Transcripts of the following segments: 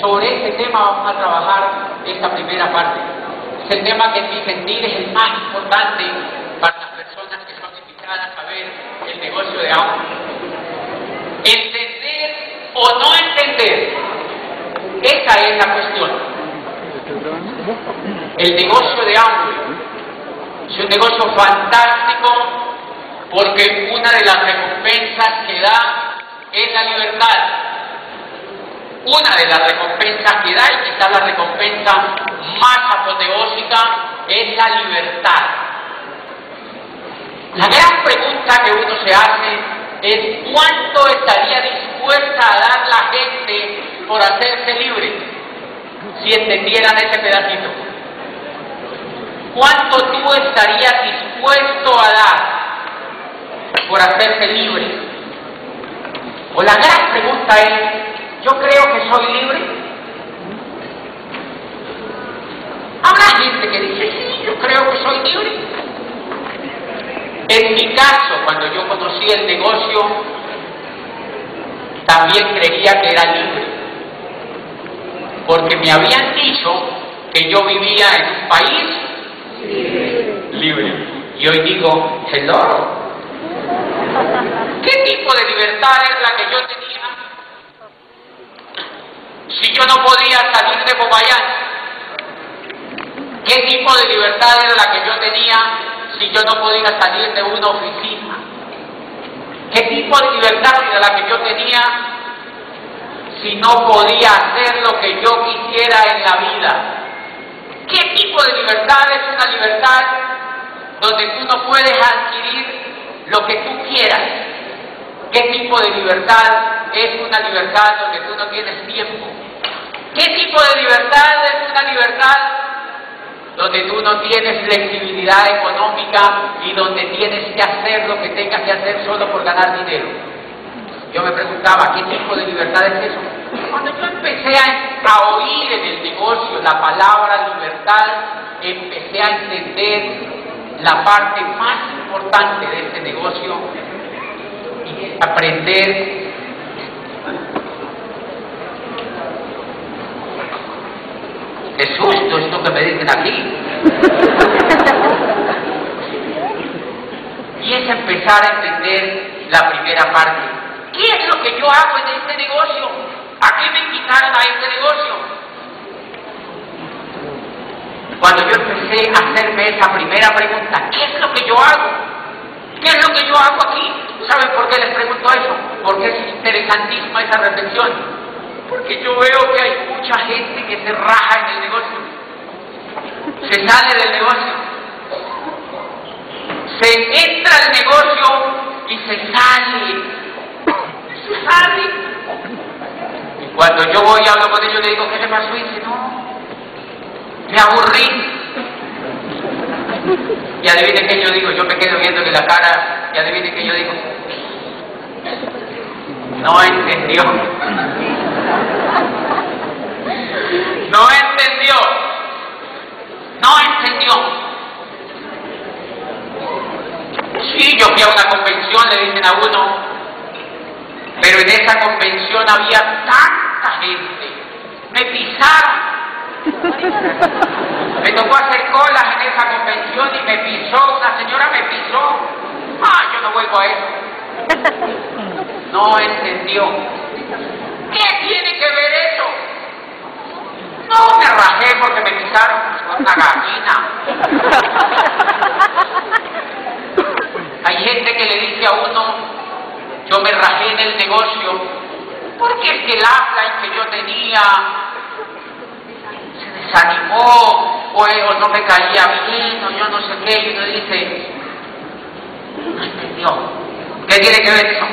sobre ese tema vamos a trabajar esta primera parte. Es el tema que en mi sentir es el más importante para las personas que son invitadas a ver el negocio de agua. Entender o no entender, esa es la cuestión. El negocio de hambre es un negocio fantástico porque una de las recompensas que da es la libertad. Una de las recompensas que da, y quizás la recompensa más apoteósica, es la libertad. La gran pregunta que uno se hace es cuánto estaría dispuesta a dar la gente por hacerse libre si entendieran ese pedacito. ¿Cuánto tú estarías dispuesto a dar por hacerse libre? O la gran pregunta es, ¿yo creo que soy libre? Habrá gente que dice, sí, yo creo que soy libre. En mi caso, cuando yo conocí el negocio, también creía que era libre. Porque me habían dicho que yo vivía en un país libre. Y hoy digo, hello, ¿Qué tipo de libertad es la que yo tenía? Si yo no podía salir de Popayán, ¿qué tipo de libertad era la que yo tenía si yo no podía salir de una oficina? ¿Qué tipo de libertad era la que yo tenía si no podía hacer lo que yo quisiera en la vida? ¿Qué tipo de libertad es una libertad donde tú no puedes adquirir lo que tú quieras? ¿Qué tipo de libertad es una libertad donde tú no tienes tiempo? ¿Qué tipo de libertad es una libertad donde tú no tienes flexibilidad económica y donde tienes que hacer lo que tengas que hacer solo por ganar dinero? Yo me preguntaba, ¿qué tipo de libertad es eso? Cuando yo empecé a, a oír en el negocio la palabra libertad, empecé a entender la parte más importante de este negocio aprender qué susto esto que me dicen aquí. y es empezar a entender la primera parte. ¿Qué es lo que yo hago en este negocio? ¿A qué me invitaron a este negocio? Cuando yo empecé a hacerme esa primera pregunta, ¿qué es lo que yo hago? ¿Qué es lo que yo hago aquí? ¿Saben por qué les pregunto eso? Porque es interesantísima esa reflexión. Porque yo veo que hay mucha gente que se raja en el negocio. Se sale del negocio. Se entra al negocio y se sale. Se sale. Y cuando yo voy y hablo con ellos, le digo, ¿qué te pasó? Y dice, no, me aburrí. Y adivinen qué yo digo, yo me quedo viendo que la cara, y adivinen qué yo digo. No entendió. No entendió. No entendió. Sí, yo fui a una convención, le dicen a uno, pero en esa convención había tanta gente. Me pisaron me tocó hacer colas en esa convención y me pisó, una señora me pisó. Ah, yo no vuelvo a eso. No entendió. ¿Qué tiene que ver eso? No me rajé porque me pisaron una gallina. Hay gente que le dice a uno, yo me rajé en el negocio, porque es que el habla que yo tenía desanimó o, o, no me caía bien o yo no sé qué, y uno dice, no entendió. ¿Qué tiene que ver eso?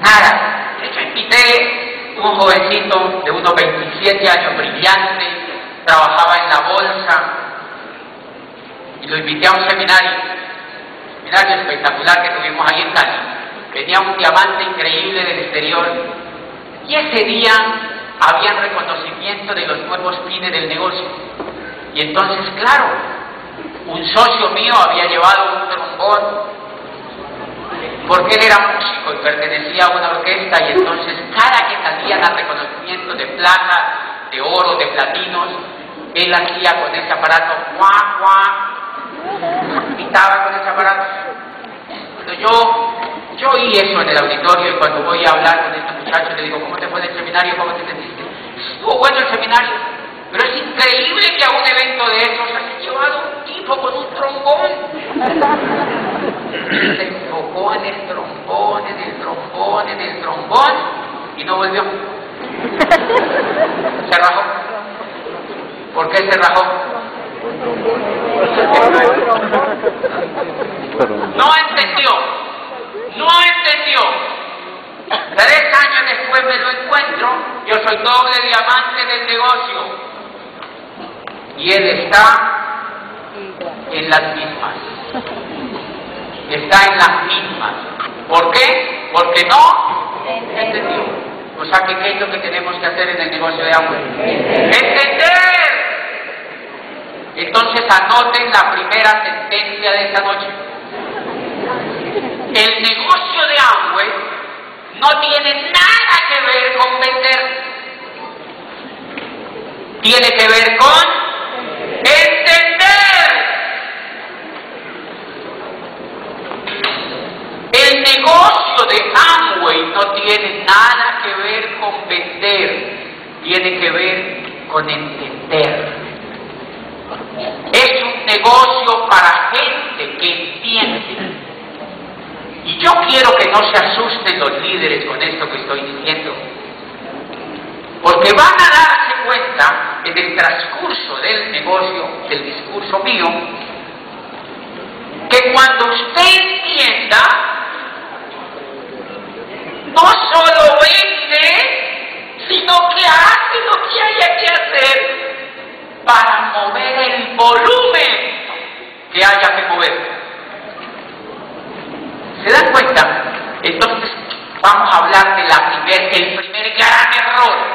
Nada. De hecho, invité un jovencito de unos 27 años, brillante, trabajaba en la bolsa, y lo invité a un seminario, seminario espectacular que tuvimos ahí en Cali. Tenía un diamante increíble del exterior, y ese día había reconocimiento de los nuevos fines del negocio. Y entonces, claro, un socio mío había llevado un trombón porque él era músico y pertenecía a una orquesta y entonces cada que salían a reconocimiento de plata, de oro, de platinos, él hacía con ese aparato, guau, guau, gritaba con ese aparato. Cuando yo, yo oí eso en el auditorio y cuando voy a hablar con este muchacho le digo, ¿cómo te fue en el seminario? ¿Cómo te sentiste? Estuvo bueno el seminario, pero es increíble que a un evento de esos haya llevado un tipo con un trombón. Se enfocó en el trombón, en el trombón, en el trombón y no volvió. Se rajó. ¿Por qué se rajó? No entendió. No entendió. Tres años después me lo encuentro. Yo soy doble diamante del negocio. Y él está en las mismas. Está en las mismas. ¿Por qué? Porque no entendió. O sea, ¿qué es lo que tenemos que hacer en el negocio de agua? ¡Entender! Entonces anoten la primera sentencia de esta noche. El negocio de Amway no tiene nada que ver con vender. Tiene que ver con entender. El negocio de Amway no tiene nada que ver con vender, tiene que ver con entender. Es un negocio para gente que entiende. Y yo quiero que no se asusten los líderes con esto que estoy diciendo. Porque van a darse cuenta en el transcurso del negocio, del discurso mío, que cuando usted entienda, no solo vende, sino que hace lo que haya que hacer para mover el volumen que haya que mover. ¿Se dan cuenta? Entonces vamos a hablar de la primer, el primer gran error.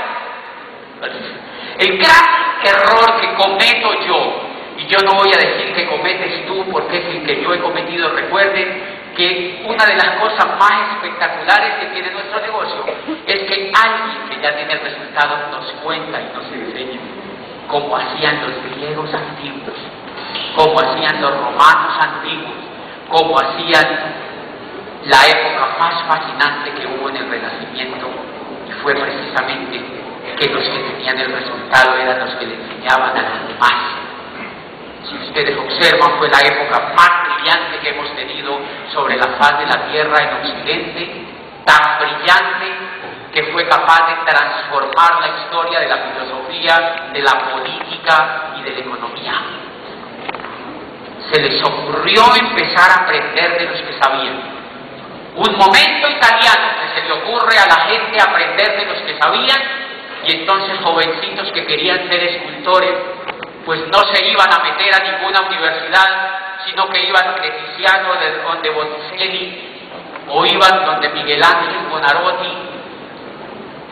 El gran error que cometo yo, y yo no voy a decir que cometes tú porque es el que yo he cometido, recuerden que una de las cosas más espectaculares que tiene nuestro negocio es que alguien que ya tiene el resultado nos cuenta y nos enseña como hacían los griegos antiguos, como hacían los romanos antiguos, como hacían la época más fascinante que hubo en el Renacimiento, y fue precisamente que los que tenían el resultado eran los que le enseñaban a los demás. Si ustedes observan, fue la época más brillante que hemos tenido sobre la faz de la tierra en Occidente, tan brillante que fue capaz de transformar la historia de la filosofía, de la política y de la economía. Se les ocurrió empezar a aprender de los que sabían. Un momento italiano que se le ocurre a la gente aprender de los que sabían y entonces jovencitos que querían ser escultores pues no se iban a meter a ninguna universidad, sino que iban de Tiziano, de donde Botticelli, o iban donde Miguel Ángel Bonarotti,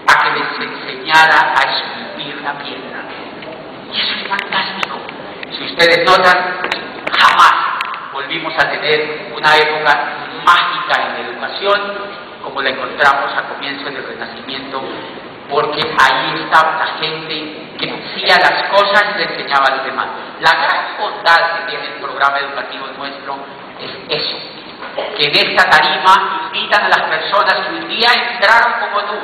a que les enseñara a esculpir la piedra. Y eso es fantástico. Si ustedes notan, jamás volvimos a tener una época mágica en como la encontramos a comienzos del Renacimiento, porque ahí estaba la gente que hacía las cosas y le enseñaba a los demás. La gran bondad que tiene el programa educativo nuestro es eso, que en esta tarima invitan a las personas que un día entraron como tú.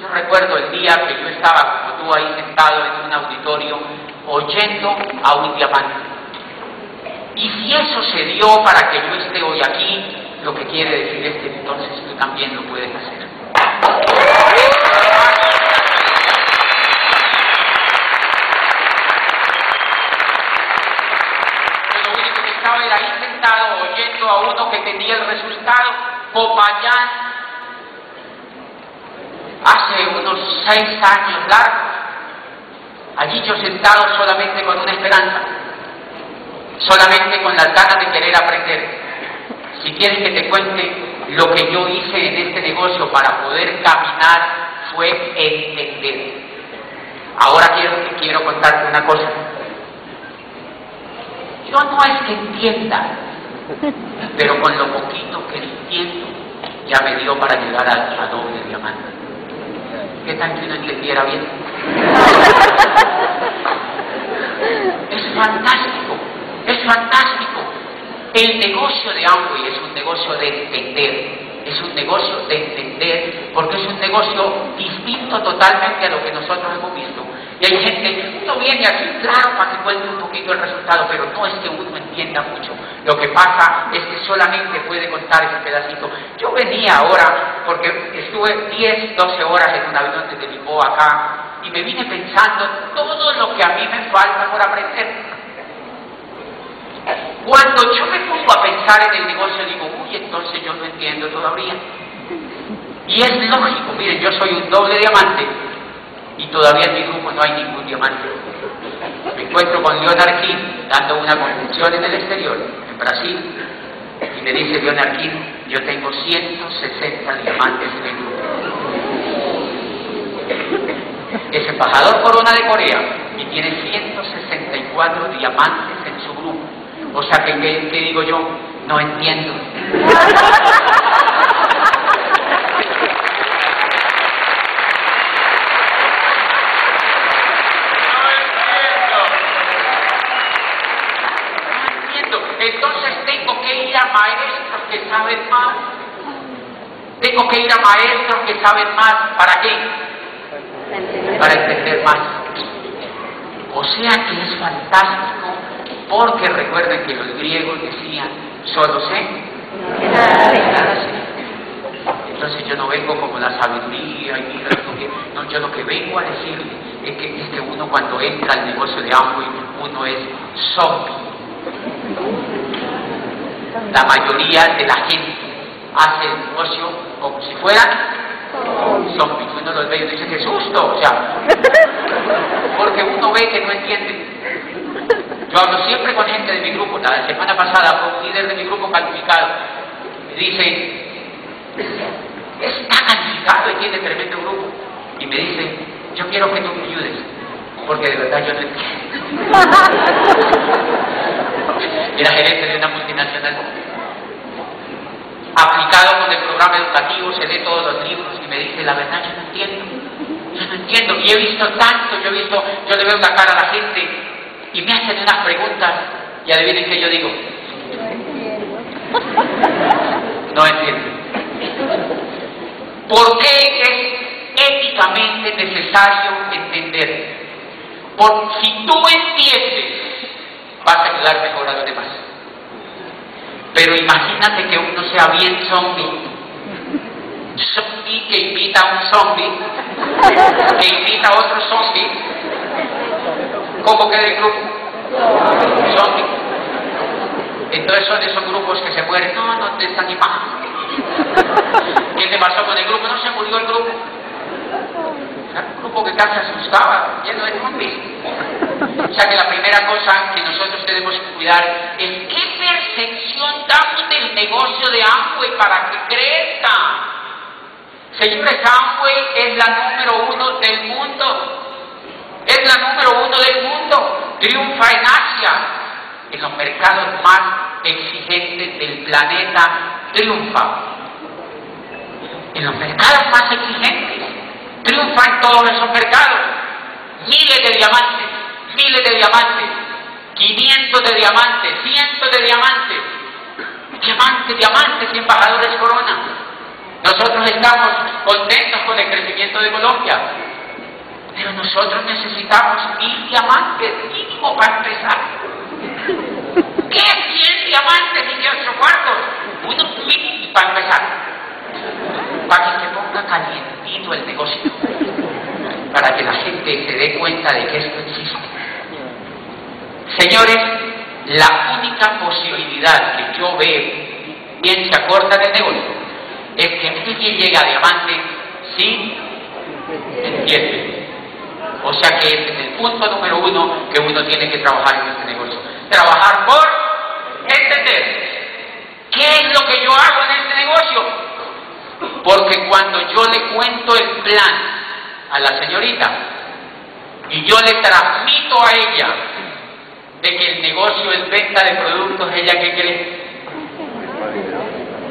Yo recuerdo el día que yo estaba como tú ahí sentado en un auditorio oyendo a un diamante. Y si eso se dio para que yo esté hoy aquí, lo que quiere decir es que entonces tú también lo puedes hacer. Lo único que estaba era ahí sentado oyendo a uno que tenía el resultado, Popayán, hace unos seis años largos. Allí yo sentado solamente con una esperanza, solamente con las ganas de querer aprender. Si quieres que te cuente lo que yo hice en este negocio para poder caminar fue entender. Ahora quiero, quiero contarte una cosa. Yo no es que entienda, pero con lo poquito que entiendo, ya me dio para llegar a, a doble diamante. ¿Qué tal que uno entendiera bien? Es fantástico, es fantástico. El negocio de Amway es un negocio de entender, es un negocio de entender, porque es un negocio distinto totalmente a lo que nosotros hemos visto. Y hay gente, uno viene aquí, claro, para que cuente un poquito el resultado, pero no es que uno entienda mucho. Lo que pasa es que solamente puede contar ese pedacito. Yo venía ahora, porque estuve 10, 12 horas en un avión desde Lisboa acá, y me vine pensando todo lo que a mí me falta por aprender. Cuando yo me pongo a pensar en el negocio, digo, uy, entonces yo no entiendo todavía. Y es lógico, miren, yo soy un doble diamante y todavía en mi grupo no hay ningún diamante. Me encuentro con Leonard King dando una convención en el exterior, en Brasil, y me dice Leonard King, yo tengo 160 diamantes en el grupo. Es embajador corona de Corea y tiene 164 diamantes. O sea que, ¿qué, digo yo? No entiendo. entonces tengo que ir a maestros que saben más. Tengo que ir a maestros que saben más. ¿Para qué? Para entender más. O sea que es fantástico porque recuerden que los griegos decían, solo sé. Entonces yo no vengo como la sabiduría y mira, no, yo lo que vengo a decir es que, es que uno cuando entra al negocio de Amway, uno es zombie. La mayoría de la gente hace el negocio como si fueran zombies. Uno los ve y dice, qué susto, o sea, porque uno ve que no entiende. Yo hablo siempre con gente de mi grupo. La semana pasada fue un líder de mi grupo calificado. Me dice, está calificado y tiene tremendo grupo. Y me dice, yo quiero que tú me ayudes, porque de verdad yo no entiendo. Era gerente de una multinacional. Aplicado con el programa educativo, se lee todos los libros y me dice, la verdad yo no entiendo. Yo no entiendo. Y he visto tanto, yo he visto, yo le veo la cara a la gente y me hacen unas preguntas y adivinen qué yo digo. No entiendo. ¿Por qué es éticamente necesario entender? Porque si tú entiendes, vas a ayudar mejor a los demás. Pero imagínate que uno sea bien zombie. Zombie que invita a un zombie, que invita a otro zombie, ¿Cómo queda el grupo? Zombie. Entonces son esos grupos que se mueren. No, no te están ni ¿Qué te pasó con el grupo? No se murió el grupo. Era un grupo que casi asustaba, lleno de zombies. O sea que la primera cosa que nosotros tenemos que cuidar es qué percepción damos del negocio de Amway para que crezca. Señores, Amway es la número uno del mundo. Es la número uno del mundo. Triunfa en Asia. En los mercados más exigentes del planeta triunfa. En los mercados más exigentes. Triunfa en todos esos mercados. Miles de diamantes, miles de diamantes, 500 de diamantes, cientos de diamantes. Diamantes, diamantes y embajadores corona. Nosotros estamos contentos con el crecimiento de Colombia. Pero nosotros necesitamos mil diamantes mínimo para empezar. ¿Qué? ¿Cien diamantes y ocho cuartos? Uno mínimo para empezar. Para que se ponga calientito el negocio. Para que la gente se dé cuenta de que esto existe. Señores, la única posibilidad que yo veo, bien se acorta del negocio, es que alguien llegue a diamante sin entiende o sea que ese es el punto número uno que uno tiene que trabajar en este negocio. Trabajar por entender. ¿Qué es lo que yo hago en este negocio? Porque cuando yo le cuento el plan a la señorita y yo le transmito a ella de que el negocio es venta de productos, ella qué cree?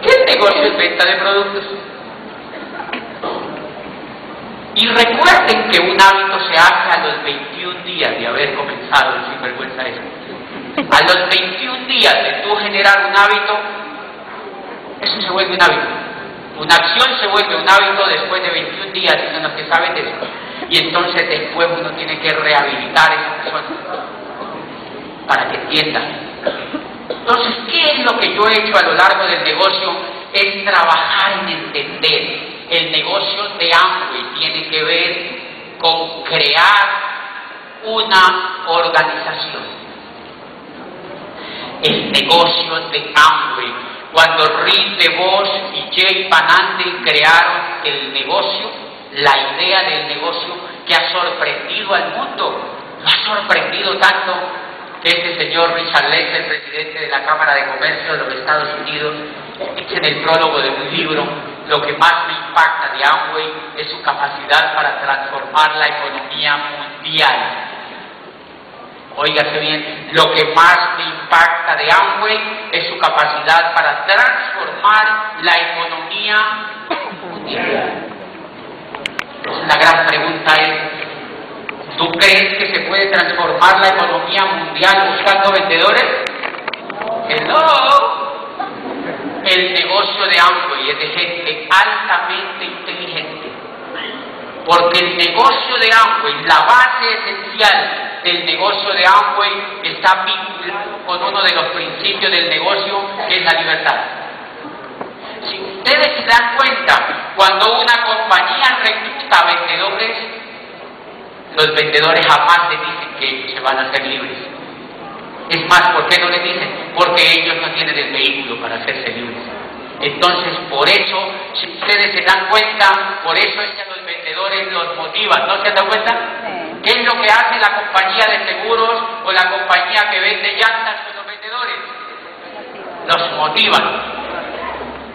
¿Qué negocio es venta de productos. Y recuerden que un hábito se hace a los 21 días de haber comenzado el sinvergüenza eso. A los 21 días de tú generar un hábito, eso se vuelve un hábito. Una acción se vuelve un hábito después de 21 días, son los que saben de eso. Y entonces después uno tiene que rehabilitar esa persona para que entienda. Entonces, ¿qué es lo que yo he hecho a lo largo del negocio? Es trabajar en entender el negocio de Amway tiene que ver con crear una organización. El negocio de Amway, cuando Rick DeVos y Jay Panante crearon el negocio, la idea del negocio que ha sorprendido al mundo, lo ha sorprendido tanto que este señor Richard Lex, el presidente de la Cámara de Comercio de los Estados Unidos, dice en el prólogo de un libro lo que más me impacta de Amway es su capacidad para transformar la economía mundial. Óigase bien, lo que más me impacta de Amway es su capacidad para transformar la economía mundial. la gran pregunta es, ¿tú crees que se puede transformar la economía mundial buscando vendedores? Hello el negocio de Amway es de gente altamente inteligente. Porque el negocio de Amway, la base esencial del negocio de Amway está vinculado con uno de los principios del negocio, que es la libertad. Si ustedes se dan cuenta, cuando una compañía recluta vendedores, los vendedores jamás le dicen que ellos se van a hacer libres. Es más, ¿por qué no le dicen? Porque ellos no tienen el vehículo para hacerse libres. Entonces, por eso, si ustedes se dan cuenta, por eso es que a los vendedores los motivan. ¿No se dan cuenta? ¿Qué es lo que hace la compañía de seguros o la compañía que vende llantas con los vendedores? Los motivan.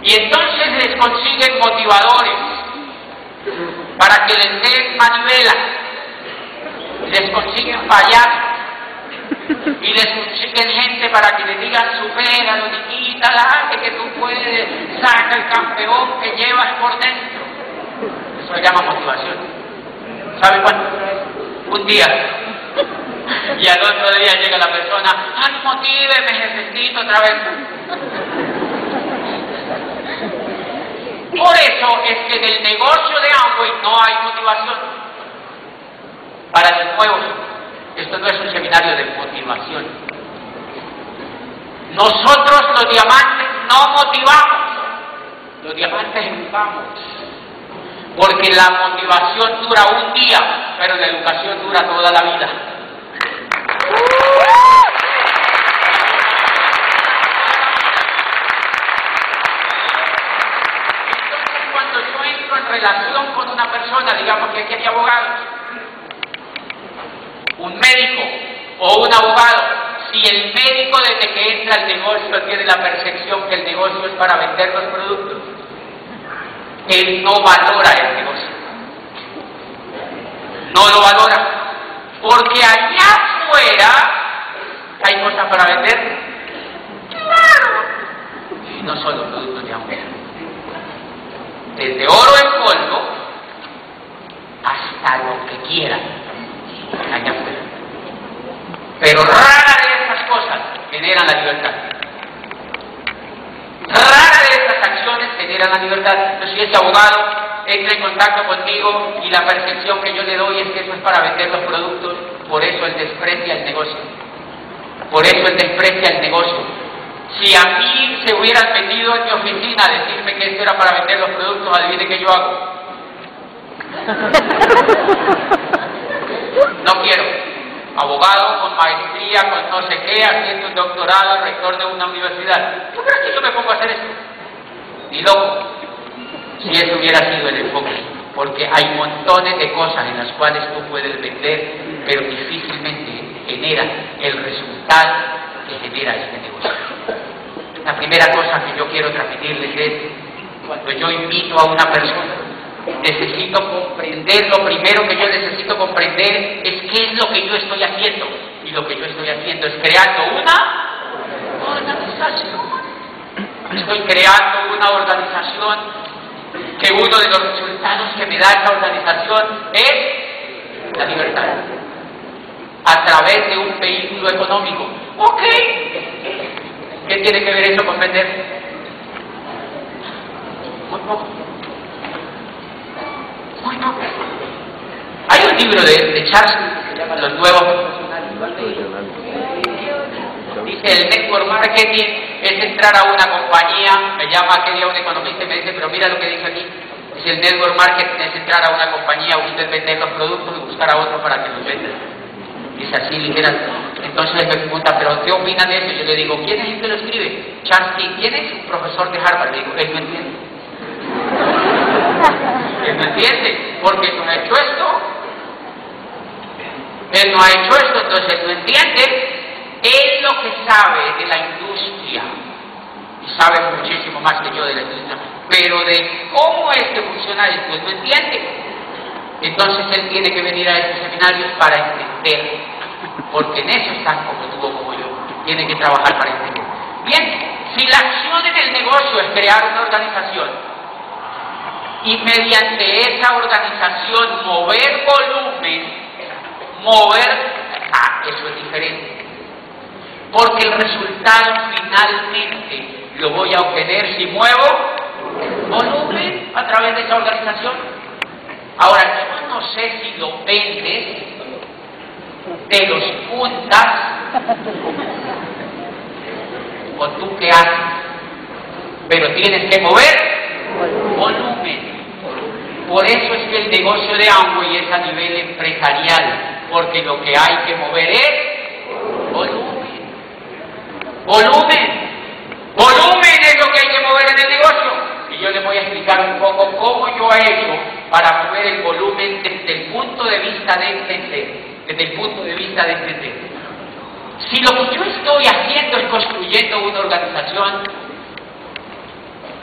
Y entonces les consiguen motivadores para que les den manivela. Les consiguen fallar y les consiguen gente para que le digan supera, niñita, dale que tú puedes, saca el campeón que llevas por dentro. Eso se llama motivación. ¿Sabe cuánto? Un día. Y al otro día llega la persona, ay, motíveme, necesito otra vez. Por eso es que en el negocio de Amway no hay motivación para los nuevos esto no es un seminario de motivación. Nosotros los diamantes no motivamos, los diamantes educamos. Porque la motivación dura un día, pero la educación dura toda la vida. Entonces, cuando yo entro en relación con una persona, digamos que aquí hay abogados, un médico o un abogado, si el médico desde que entra al negocio tiene la percepción que el negocio es para vender los productos, él no valora el negocio. No lo valora. Porque allá afuera hay cosas para vender. Claro. Y no solo productos de hambre. Desde oro en polvo hasta lo que quieran allá afuera. Pero rara de esas cosas generan la libertad. Rara de esas acciones generan la libertad. Entonces, si ese abogado entra en contacto contigo y la percepción que yo le doy es que eso es para vender los productos, por eso él desprecia el negocio. Por eso él desprecia el negocio. Si a mí se hubieran metido en mi oficina a decirme que esto era para vender los productos, adivine qué yo hago. Abogado con maestría, con no sé qué, haciendo un doctorado, rector de una universidad. ¿Tú crees que yo me pongo a hacer esto? Ni loco. Si eso hubiera sido el enfoque. Porque hay montones de cosas en las cuales tú puedes vender, pero difícilmente genera el resultado que genera este negocio. La primera cosa que yo quiero transmitirles es, cuando yo invito a una persona necesito comprender, lo primero que yo necesito comprender es qué es lo que yo estoy haciendo. Y lo que yo estoy haciendo es creando una organización. Estoy creando una organización que uno de los resultados que me da esa organización es la libertad a través de un vehículo económico. Ok, ¿qué tiene que ver eso con vender? Muy poco. Hay un libro de, de Charles que se llama Los Nuevos Dice, el network marketing es entrar a una compañía, me llama aquel día un economista y me dice, pero mira lo que dice aquí. Dice, el network marketing es entrar a una compañía, usted vender los productos y buscar a otro para que los venda. Dice así, ligera. Entonces me pregunta, pero ¿qué opina de eso? Yo le digo, ¿quién es el que lo escribe? Charles ¿quién es? Un profesor de Harvard. Le digo, él no entiende. Él no entiende, porque no ha hecho esto. Él no ha hecho esto, entonces él no entiende. Él lo que sabe de la industria, y sabe muchísimo más que yo de la industria, pero de cómo es que funciona esto, él no entiende. Entonces él tiene que venir a estos seminarios para entender, porque en eso están como tú como yo, tiene que trabajar para entender. Bien, si la acción en el negocio es crear una organización y mediante esa organización mover volumen, mover, ah, eso es diferente porque el resultado finalmente lo voy a obtener si muevo volumen a través de esa organización. Ahora, yo no sé si lo vendes, te los juntas, o tú qué haces, pero tienes que mover volumen. Por eso es que el negocio de Amway es a nivel empresarial, porque lo que hay que mover es volumen. Volumen. Volumen es lo que hay que mover en el negocio. Y yo les voy a explicar un poco cómo yo he hecho para mover el volumen desde el punto de vista de entender. Desde el punto de vista de entender. Si lo que yo estoy haciendo es construyendo una organización,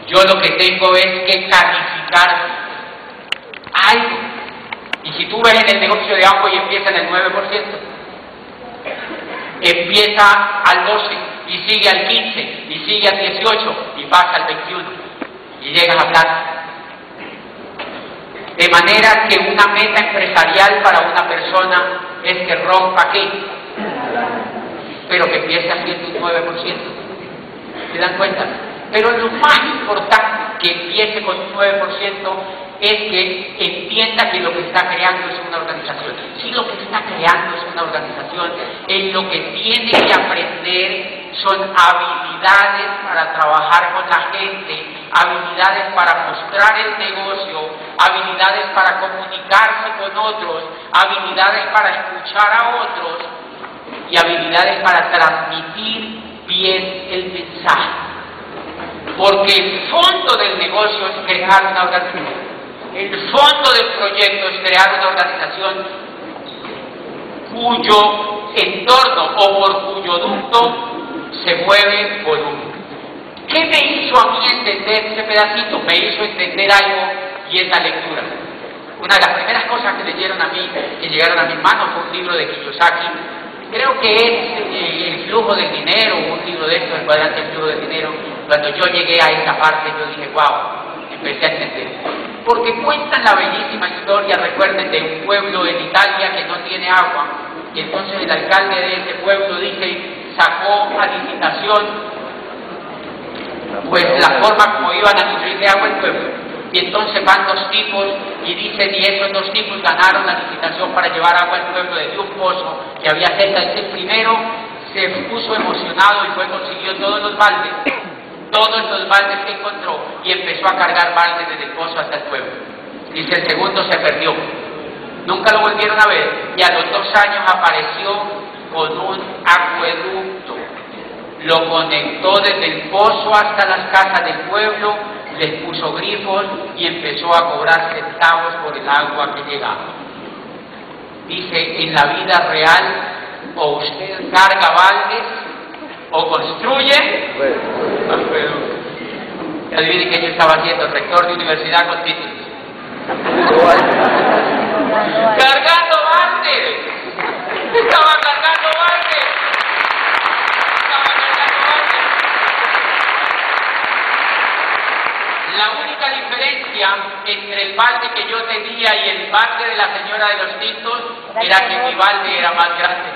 yo lo que tengo es que calificar algo. Y si tú ves en el negocio de agua y empieza en el 9%, empieza al 12%, y sigue al 15, y sigue al 18, y pasa al 21, y llegas a plata. De manera que una meta empresarial para una persona es que rompa qué, pero que empiece haciendo un 9%. ¿Se dan cuenta? Pero lo más importante que empiece con un 9% es que entienda que lo que está creando es una organización. Si lo que está creando es una organización, en lo que tiene que aprender son habilidades para trabajar con la gente, habilidades para mostrar el negocio, habilidades para comunicarse con otros, habilidades para escuchar a otros y habilidades para transmitir bien el mensaje. Porque el fondo del negocio es crear una organización. El fondo del proyecto es crear una organización cuyo entorno o por cuyo ducto se mueve volumen. ¿Qué me hizo a mí entender ese pedacito? Me hizo entender algo y esa lectura. Una de las primeras cosas que leyeron a mí, que llegaron a mis manos, fue un libro de Kiyosaki. Creo que es eh, El flujo del dinero, un libro de estos, el cuadrante del flujo del dinero. Cuando yo llegué a esa parte, yo dije, wow, empecé a entender. Porque cuentan la bellísima historia, recuerden, de un pueblo en Italia que no tiene agua. Y entonces el alcalde de ese pueblo dice, sacó a licitación pues la forma como iban a nutrir de agua el pueblo. Y entonces van dos tipos y dicen, y esos dos tipos ganaron la licitación para llevar agua al pueblo desde un pozo que había cerca. Dice, el primero se puso emocionado y fue consiguió todos los baldes, todos los baldes que encontró y empezó a cargar baldes desde el pozo hasta el pueblo. Dice, el segundo se perdió. Nunca lo volvieron a ver y a los dos años apareció con un acueducto. Lo conectó desde el pozo hasta las casas del pueblo, les puso grifos y empezó a cobrar centavos por el agua que llegaba. Dice, en la vida real, o usted carga baldes o construye acueducto. Adivinen qué yo estaba haciendo, rector de universidad con títulos. Cargando baldes. Estaba cargando La única diferencia entre el balde que yo tenía y el balde de la señora de los tintos era que mi balde era más grande.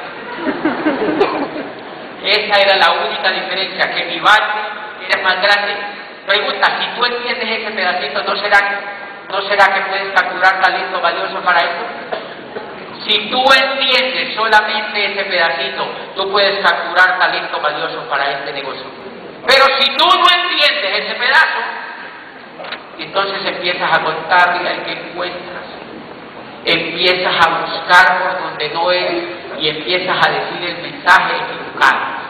Esa era la única diferencia, que mi balde era más grande. Pregunta, si tú entiendes ese pedacito, ¿no será, no será que puedes capturar talento valioso para eso? Si tú entiendes solamente ese pedacito, tú puedes capturar talento valioso para este negocio. Pero si tú no entiendes ese pedazo, entonces empiezas a contarle al que encuentras, empiezas a buscar por donde no es y empiezas a decir el mensaje equivocado.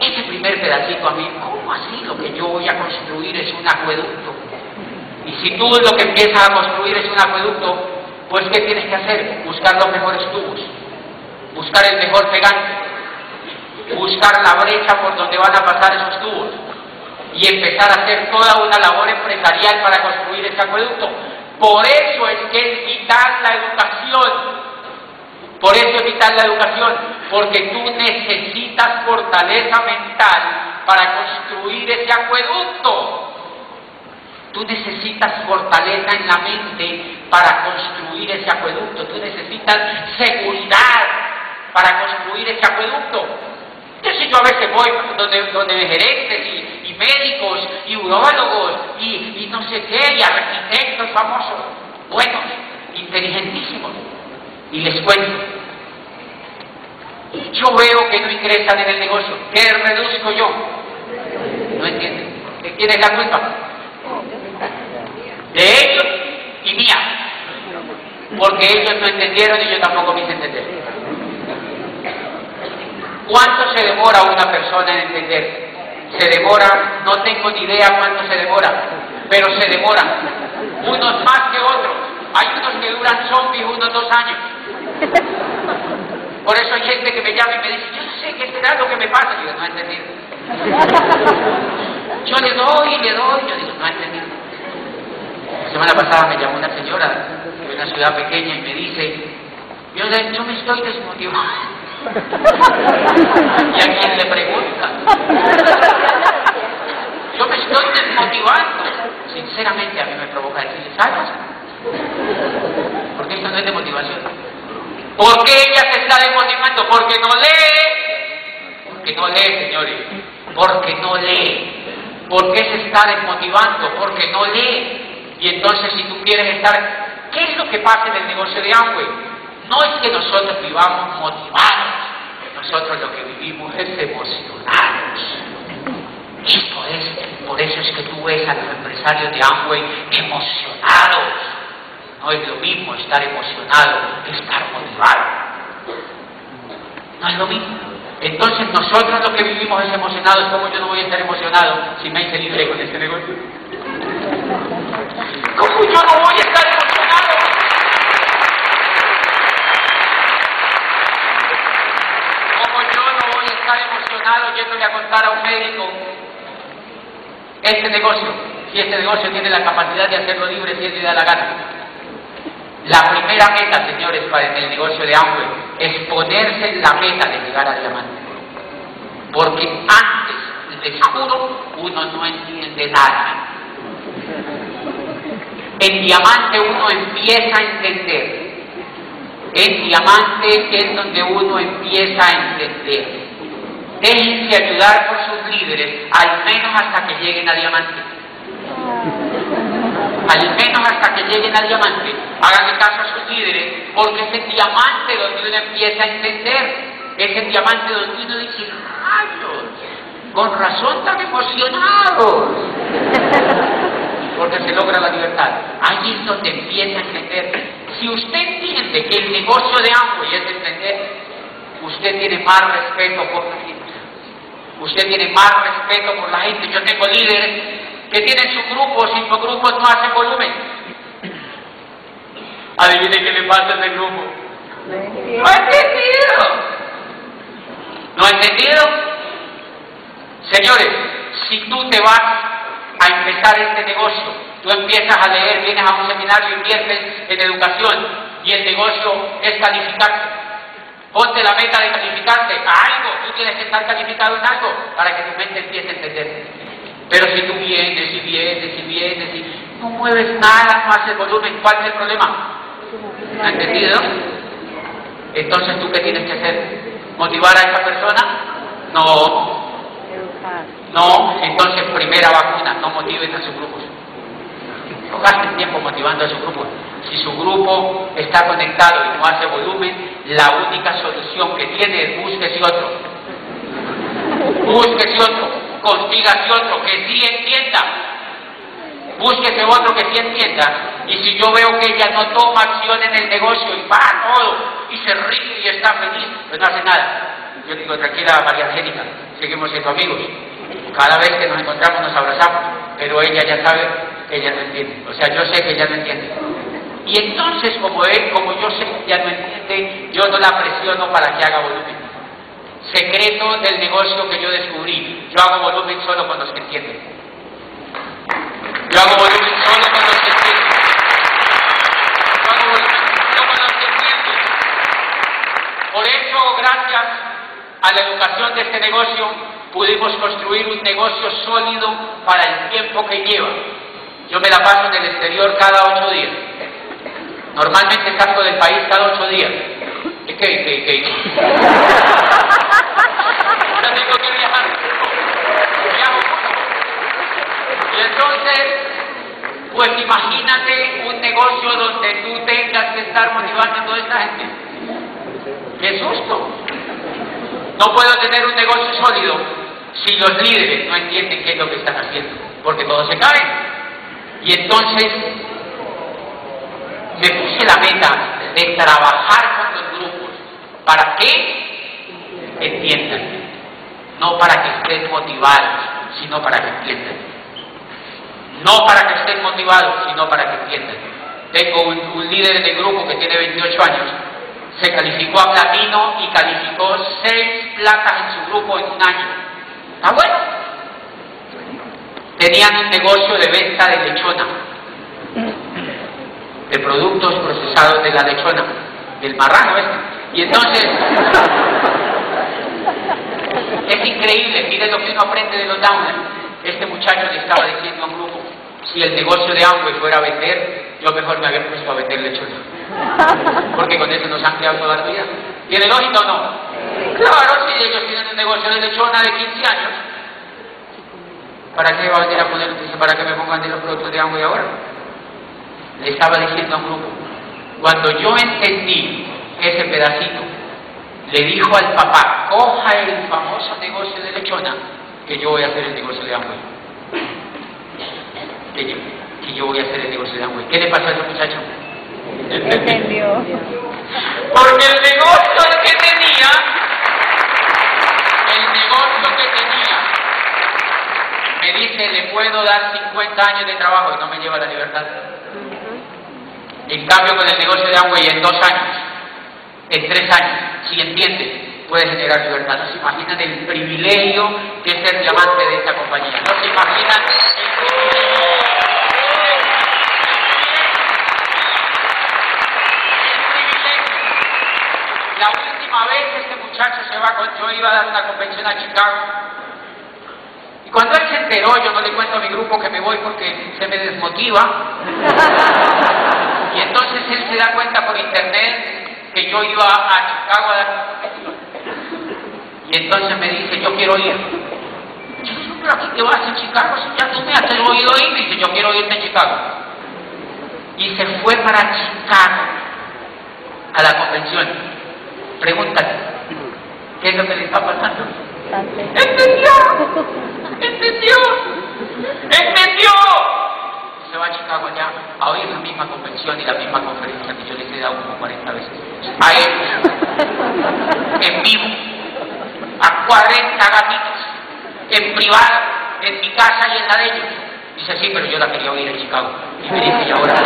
Ese primer pedacito a mí, ¿cómo así lo que yo voy a construir es un acueducto? Y si tú lo que empiezas a construir es un acueducto, pues ¿qué tienes que hacer? Buscar los mejores tubos, buscar el mejor pegante, buscar la brecha por donde van a pasar esos tubos y empezar a hacer toda una labor empresarial para construir ese acueducto. Por eso es que es vital la educación. Por eso es vital la educación, porque tú necesitas fortaleza mental para construir ese acueducto. Tú necesitas fortaleza en la mente para construir ese acueducto. Tú necesitas seguridad para construir ese acueducto. Entonces yo a veces voy donde, donde gerentes y, médicos y urólogos y, no sé qué, y arquitectos famosos, buenos, inteligentísimos, y les cuento. Yo veo que no ingresan en el negocio. ¿Qué reduzco yo? No entienden. ¿Quién la culpa? De ellos y mía. Porque ellos no entendieron y yo tampoco me hice entender. ¿Cuánto se demora una persona en entender? Se demora, no tengo ni idea cuánto se demora, pero se demora. Unos más que otros. Hay unos que duran zombies unos dos años. Por eso hay gente que me llama y me dice, yo no sé qué será lo que me pasa. Yo no he entendido. Yo le doy y le doy. Yo digo, no he entendido. La semana pasada me llamó una señora de una ciudad pequeña y me dice, yo, yo me estoy desmotivando. ¿Y a quién le pregunta? Yo me estoy desmotivando. Sinceramente a mí me provoca decirle, ¿sabes? Porque esto no es de motivación. ¿Por qué ella se está desmotivando? Porque no lee. Porque no lee, señores. Porque no lee. ¿Por qué se está desmotivando? Porque no lee. Y entonces si tú quieres estar... ¿Qué es lo que pasa en el negocio de Amway? No es que nosotros vivamos motivados, nosotros lo que vivimos es emocionados. Esto es, por eso es que tú ves a los empresarios de Amway emocionados. No es lo mismo estar emocionado que estar motivado. No es lo mismo. Entonces nosotros lo que vivimos es emocionados. ¿Cómo yo no voy a estar emocionado si me hice libre con este negocio? ¿Cómo yo no voy a estar emocionado? ¿Cómo yo no voy a estar emocionado yéndole a contar a un médico este negocio? Si este negocio tiene la capacidad de hacerlo libre si él le da la gana. La primera meta, señores, para el negocio de Amway es ponerse en la meta de llegar a diamante. Porque antes, les juro, uno no entiende nada. En diamante uno empieza a entender. En diamante es donde uno empieza a entender. Déjense ayudar por sus líderes, al menos hasta que lleguen a diamante al menos hasta que lleguen al diamante, háganle caso a sus líderes, porque es el diamante donde uno empieza a entender, es el diamante donde uno dice, rayos, con razón tan emocionados, porque se logra la libertad. Ahí es donde empieza a entender. Si usted entiende que el negocio de Amway es entender, usted tiene más respeto por la gente. Usted tiene más respeto por la gente. Yo tengo líderes que tienen su grupo, cinco grupos no hacen volumen. Adivinen qué le pasa a grupo. No ha entendido. ¿No ha entendido? Señores, si tú te vas a empezar este negocio, tú empiezas a leer, vienes a un seminario, inviertes en educación y el negocio es calificarte. Ponte la meta de calificarte a algo, tú tienes que estar calificado en algo para que tu mente empiece a entender. Pero si tú vienes y vienes y vienes y no mueves nada, no haces volumen, ¿cuál es el problema? ¿Ha entendido? Entonces, ¿tú qué tienes que hacer? ¿Motivar a esa persona? No. No, entonces primera vacuna, no motiven a sus grupos. No gasten tiempo motivando a su grupo. Si su grupo está conectado y no hace volumen, la única solución que tiene es búsquese otro. Búsquese otro, consígase otro que sí entienda. Búsquese otro que sí entienda. Y si yo veo que ella no toma acción en el negocio y va todo y se ríe y está feliz, pues no hace nada. Yo digo, tranquila María Angélica, seguimos siendo amigos. Cada vez que nos encontramos nos abrazamos, pero ella ya sabe que ella no entiende. O sea, yo sé que ella no entiende. Y entonces, como él, como yo sé que ella no entiende, yo no la presiono para que haga volumen. Secreto del negocio que yo descubrí. Yo hago volumen solo con los que entienden. Yo hago volumen solo con los que entienden. Yo hago volumen solo con los que entienden. Por eso, gracias a la educación de este negocio, pudimos construir un negocio sólido para el tiempo que lleva. Yo me la paso en el exterior cada. Normalmente salgo del país cada ocho días. ¿Qué, qué, qué, qué? Ya tengo que viajar. Viajo Y entonces, pues imagínate un negocio donde tú tengas que estar motivando a toda esta gente. ¡Qué susto! No puedo tener un negocio sólido si los líderes no entienden qué es lo que están haciendo, porque todo se cae. Y entonces me puse la meta de trabajar con los grupos para que entiendan, no para que estén motivados, sino para que entiendan. No para que estén motivados, sino para que entiendan. Tengo un, un líder de grupo que tiene 28 años, se calificó a platino y calificó seis platas en su grupo en un año. Está bueno. Tenían un negocio de venta de lechona, de productos procesados de la lechona, del marrano este. Y entonces, es increíble, miren lo que uno aprende de los downers. Este muchacho le estaba diciendo a un grupo, si el negocio de Amway fuera a vender, yo mejor me había puesto a vender lechona. Porque con eso nos han creado toda la vida. ¿Tiene lógica o no? Claro, si ellos tienen un negocio de lechona de 15 años, ¿para qué va a venir a poner, para que me pongan de los productos de Amway ahora? Le estaba diciendo a un grupo, cuando yo entendí ese pedacito, le dijo al papá, coja el famoso negocio de lechona, que yo voy a hacer el negocio de Amway que yo, que yo voy a hacer el negocio de Amway. ¿Qué le pasó a ese muchacho? Entendió. Porque el negocio que tenía, el negocio que tenía, me dice, le puedo dar 50 años de trabajo y no me lleva a la libertad. En cambio, con el negocio de Amway en dos años, en tres años, si entiende, puede generar libertad. No se imaginan el privilegio que es ser diamante de esta compañía. No se imaginan el privilegio. La última vez este muchacho se va yo iba a dar una convención a Chicago. Y cuando él se enteró, yo no le cuento a mi grupo que me voy porque se me desmotiva. Y entonces él se da cuenta por internet que yo iba a Chicago a dar. Y entonces me dice, yo quiero ir. Yo pero aquí te vas a Chicago, si ya tú me has oído ir, me dice, yo quiero irme a Chicago. Y se fue para Chicago a la convención. Pregúntate, ¿qué es lo que le está pasando? ¡Entendió! ¡Entendió! ¡Entendió! Va a Chicago ya a oír la misma convención y la misma conferencia que yo les he dado como 40 veces. A él, en vivo, a 40 gatitos, en privado, en mi casa y en la de ellos. Dice, sí, pero yo la quería oír en Chicago. Y me dice, y ahora sí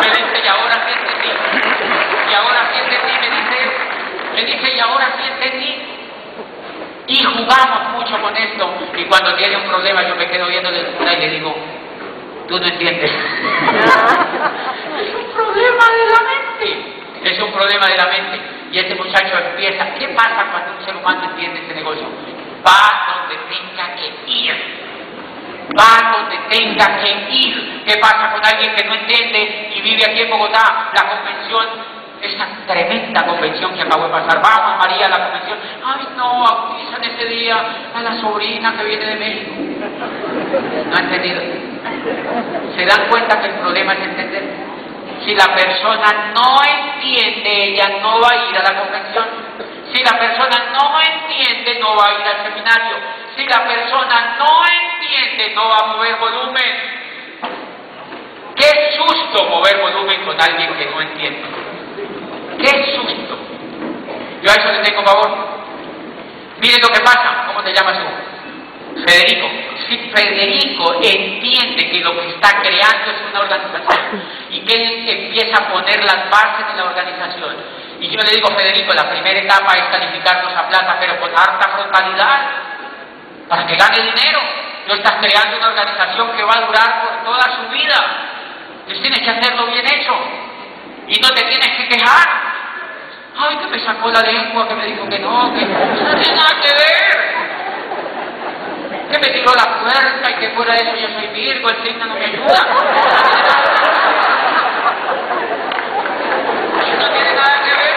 Me dice, y ahora sí entendí. Y ahora sí entendí, me dice, me dice, y ahora sí entendí. Y jugamos mucho con esto. Y cuando tiene un problema, yo me quedo viendo de cura y le digo, tú no entiendes. es un problema de la mente. Es un problema de la mente. Y este muchacho empieza. ¿Qué pasa cuando un ser humano entiende este negocio? Va donde tenga que ir. va donde tenga que ir. ¿Qué pasa con alguien que no entiende y vive aquí en Bogotá? La convención, esa tremenda convención que acabo de pasar. Vamos, María, a la convención. Ay, no, bautizan ese día a la sobrina que viene de México. No ha entendido. ¿Se dan cuenta que el problema es entender? Si la persona no entiende, ella no va a ir a la convención. Si la persona no entiende, no va a ir al seminario. Si la persona no entiende, no va a mover volumen. Qué susto mover volumen con alguien que no entiende. Qué susto. Yo a eso le tengo favor. Miren lo que pasa. ¿Cómo te llamas tú? Federico. Si Federico entiende que lo que está creando es una organización y que él empieza a poner las bases de la organización, y yo le digo, Federico, la primera etapa es calificarnos a plata, pero con harta frontalidad, para que gane dinero. No estás creando una organización que va a durar por toda su vida. Entonces tienes que hacerlo bien hecho. Y no te tienes que quejar. Ay, que me sacó la lengua, que me dijo que no, que no tiene nada que ver. Que me tiró la puerta y que fuera de eso yo soy Virgo, el signo no me ayuda. No tiene nada que ver.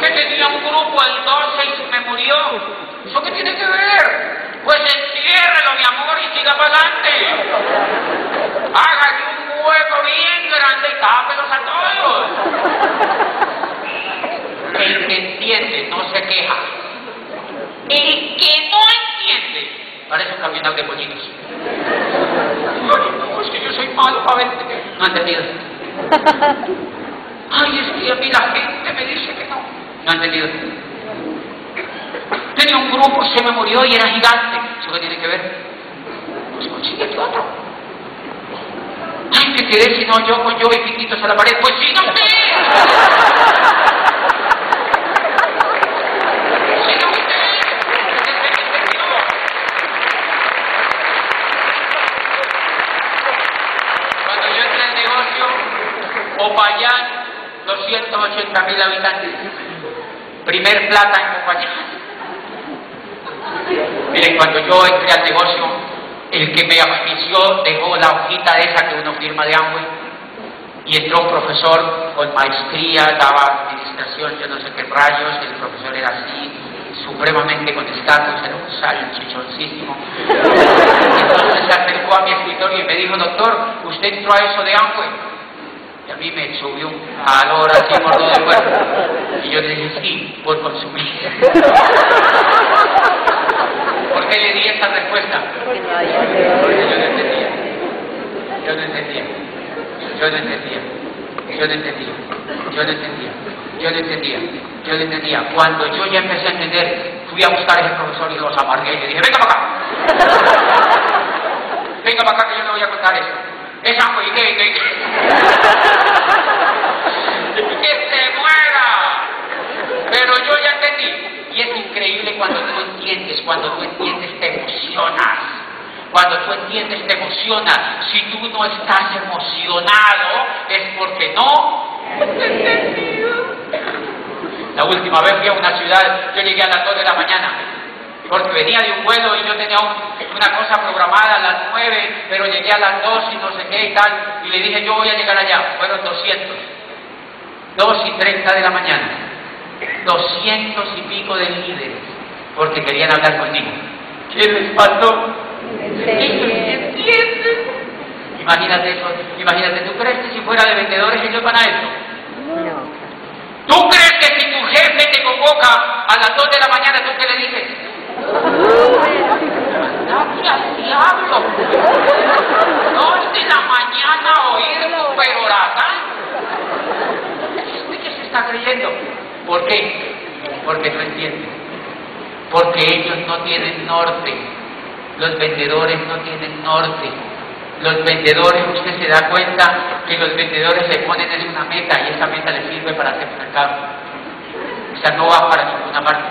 que tenía un grupo el 12 y me murió. ¿Eso qué tiene que ver? Pues enciérrelo, mi amor, y siga para adelante. Hágale un hueco bien grande y tápelos a todos. El que entiende no se queja. El que no entiende parece un camionero de pollitos. No, es que yo soy malo para ver. No entendido. Ay, es que a mí la gente me dice que no. No entendido. Tenía un grupo, se me murió y era gigante. ¿Eso qué tiene que ver? Pues consíguete otro. Ay, me quedé si no yo con yo y piquitos a la pared. Pues sí, no entendido. Cuando yo entré al negocio, Popayán, 280 mil habitantes. Primer plata en Popayán. Miren, cuando yo entré al negocio, el que me auspició dejó la hojita esa que uno firma de Amway y entró un profesor con maestría, daba administración, yo no sé qué rayos, el profesor era así, supremamente con estatus, era un salchichoncísimo. Entonces se acercó a mi escritorio y me dijo, doctor, ¿usted entró a eso de Amway? Y a mí me subió un calor así mordo de cuerpo. Y yo le dije, sí, por consumir. ¿Por qué le di esa respuesta? Porque yo no entendía. Yo no entendía. Yo no entendía. Yo no entendía. Yo no entendía. Yo no entendía. Yo no entendía. Cuando yo ya empecé a entender, fui a buscar a ese profesor y los amargué y le dije, venga para acá. Venga para acá que yo le voy a contar eso. Es agua y qué, qué, qué. Que se muera. Pero yo ya entendí. Cuando tú entiendes, cuando tú entiendes te emocionas. Cuando tú entiendes te emocionas. Si tú no estás emocionado es porque no. La última vez fui a una ciudad, yo llegué a las 2 de la mañana, porque venía de un vuelo y yo tenía un- una cosa programada a las 9, pero llegué a las 2 y no sé qué y tal, y le dije yo voy a llegar allá, fueron 200, 2 y 30 de la mañana, 200 y pico de líderes, porque querían hablar conmigo. ¿Qué les sí entienden. Imagínate eso, imagínate, ¿tú crees que si fuera de vendedores ellos van a eso? No. ¿Tú crees que si tu jefe te convoca a las 2 de la mañana, tú qué le dices? ¡Andate al diablo! Dos de la mañana oír perorata. ¿Este qué se está creyendo? ¿Por qué? Porque no entiende. Porque ellos no tienen norte. Los vendedores no tienen norte. Los vendedores, usted se da cuenta que los vendedores le ponen es una meta y esa meta les sirve para hacer mercado. O sea, no va para ninguna parte.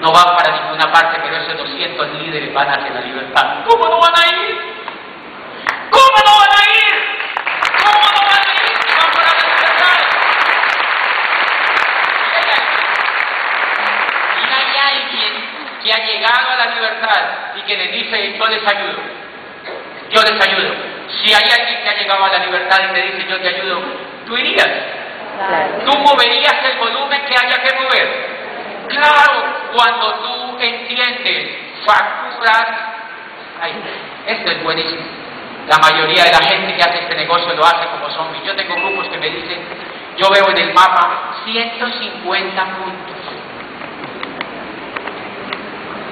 No va para ninguna parte, pero esos 200 líderes van hacia la libertad. ¿Cómo no van a ir? ¿Cómo no van a ir? ¿Cómo no van a ir si van para la libertad? Y ella les ayudo. Yo les ayudo. Si hay alguien que ha llegado a la libertad y te dice yo te ayudo, tú irías. Tú moverías el volumen que haya que mover. Claro, cuando tú entiendes, facturas, ay, esto es buenísimo. La mayoría de la gente que hace este negocio lo hace como zombies. Yo tengo grupos que me dicen, yo veo en el mapa 150 puntos.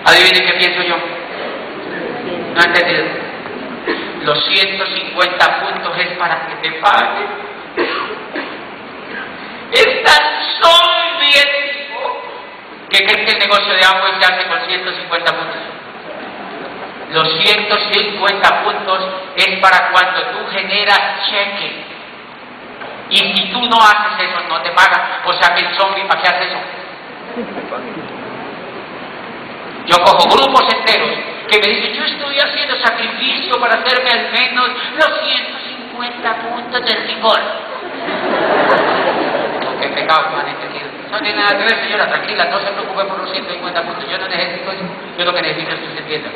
Adivinen qué pienso yo. No he entendido. Los 150 puntos es para que te paguen. Es tan soviético que creen que el negocio de agua se hace con 150 puntos. Los 150 puntos es para cuando tú generas cheque. Y si tú no haces eso, no te pagan. O sea que el zombie, ¿para qué hace eso? Yo cojo grupos enteros que me dicen, yo estoy haciendo sacrificio para hacerme al menos los 150 puntos del rigor. Qué pecado, no han entendido. No tiene nada que ver, señora, tranquila, no se preocupe por los 150 puntos. Yo no necesito eso. Yo lo que necesito es que se entienda.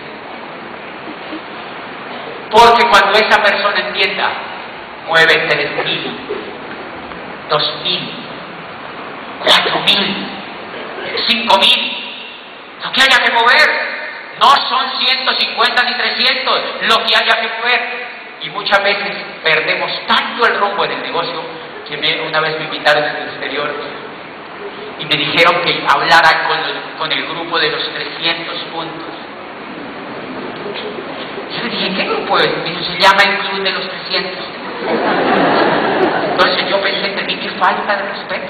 Porque cuando esa persona entienda, mueve 3.000, 2.000, 4.000, 5.000, lo que haya que mover. No son 150 ni 300 lo que haya que mover. Y muchas veces perdemos tanto el rumbo en el negocio que una vez me invitaron desde el exterior y me dijeron que hablara con, el grupo de los 300 puntos. Yo le dije, ¿qué grupo es? Me se llama el Club de los 300. Entonces yo pensé en mí, qué falta de respeto.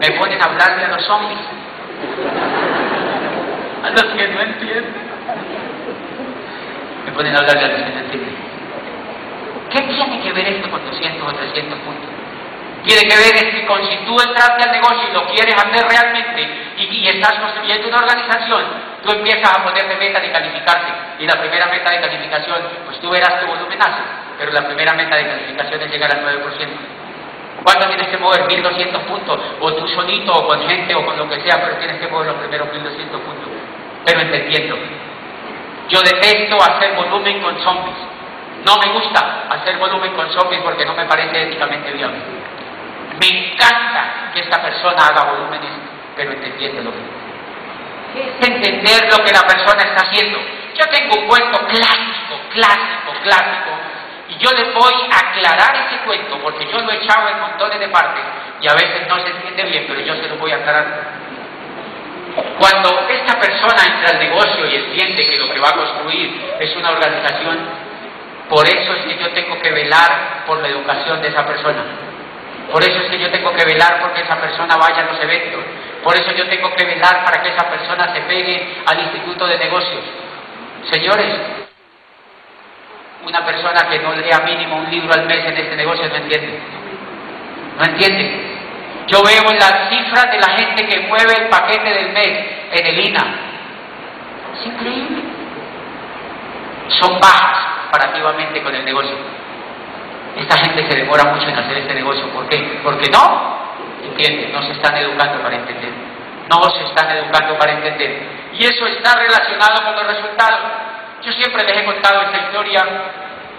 Me ponen a hablarle a los zombies. Los que no entienden. Me ponen a hablarle a los que no entienden. ¿Qué tiene que ver esto con 200 o 300 puntos? Tiene que ver es con si tú entraste al negocio y lo quieres hacer realmente y, estás construyendo una organización, tú empiezas a ponerte meta de calificarte. Y la primera meta de calificación, pues tú verás tu volumenazo, pero la primera meta de calificación es llegar al 9%. ¿Cuánto tienes que mover? 1200 puntos, o tú solito, o con gente, o con lo que sea, pero tienes que mover los primeros 1200 puntos. Pero entendiendo, yo detesto hacer volumen con zombies. No me gusta hacer volumen con zombies porque no me parece éticamente viable. Me encanta que esta persona haga volúmenes, pero entendiendo lo que es entender lo que la persona está haciendo. Yo tengo un cuento clásico, clásico, clásico, y yo le voy a aclarar ese cuento porque yo lo he echado en montones de partes y a veces no se entiende bien, pero yo se lo voy a aclarar. Cuando esta persona entra al negocio y entiende que lo que va a construir es una organización, por eso es que yo tengo que velar por la educación de esa persona. Por eso es que yo tengo que velar porque esa persona vaya a los eventos. Por eso yo tengo que velar para que esa persona se pegue al instituto de negocios. Señores, una persona que no lea mínimo un libro al mes en este negocio no entiende. No entiende. Yo veo en las cifras de la gente que mueve el paquete del mes en el INA. Es increíble. Son bajas comparativamente con el negocio. Esta gente se demora mucho en hacer este negocio. ¿Por qué? Porque no entiende, no se están educando para entender. No se están educando para entender. Y eso está relacionado con los resultados. Yo siempre les he contado esta historia.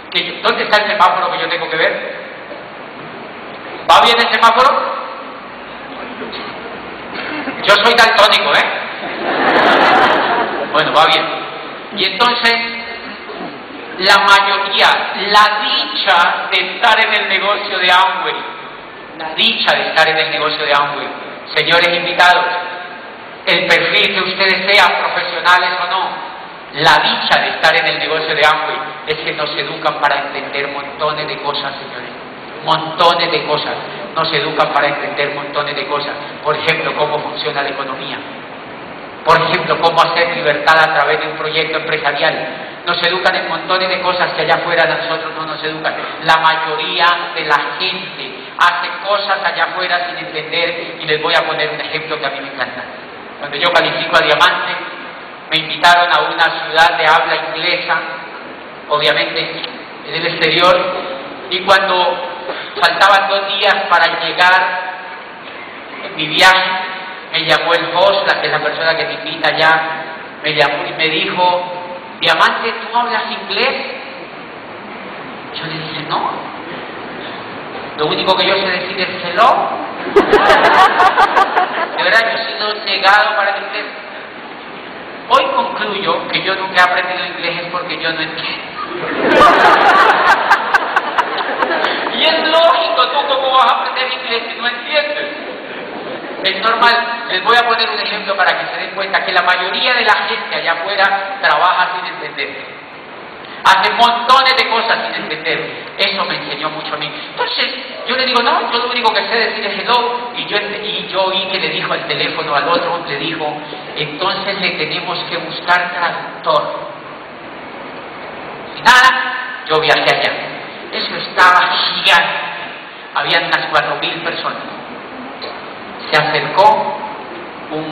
Que ¿Dónde está el semáforo que yo tengo que ver? ¿Va bien el semáforo? Yo soy daltónico, ¿eh? Bueno, va bien. Y entonces, la mayoría, la dicha de estar en el negocio de Amway, la dicha de estar en el negocio de Amway, señores invitados, el perfil que ustedes sean, profesionales o no, la dicha de estar en el negocio de Amway es que nos educan para entender montones de cosas, señores. Montones de cosas. Nos educan para entender montones de cosas. Por ejemplo, cómo funciona la economía. Por ejemplo, cómo hacer libertad a través de un proyecto empresarial. Nos educan en montones de cosas que allá afuera nosotros no nos educan. La mayoría de la gente hace cosas allá afuera sin entender y les voy a poner un ejemplo que a mí me encanta. Cuando yo califico a diamante, me invitaron a una ciudad de habla inglesa, obviamente en el exterior, y cuando faltaban dos días para llegar en mi viaje, me llamó el host, la que es la persona que me invita allá, me llamó y me dijo, Diamante, ¿tú hablas inglés? Yo le dije, no. Lo único que yo sé decir es hello. De verdad, yo he sido negado para el inglés. Hoy concluyo que yo nunca he aprendido inglés es porque yo no entiendo. y es lógico, tú cómo vas a aprender inglés si no entiendes. Es normal, les voy a poner un ejemplo para que se den cuenta que la mayoría de la gente allá afuera trabaja sin entender hace montones de cosas sin entender. Eso me enseñó mucho a mí. Entonces, yo le digo, no, yo lo único que sé decir es hello, y yo, y yo oí que le dijo al teléfono al otro, le dijo, entonces le tenemos que buscar traductor. Y nada, yo viajé allá. Eso estaba gigante. Habían unas cuatro mil personas. Se acercó un,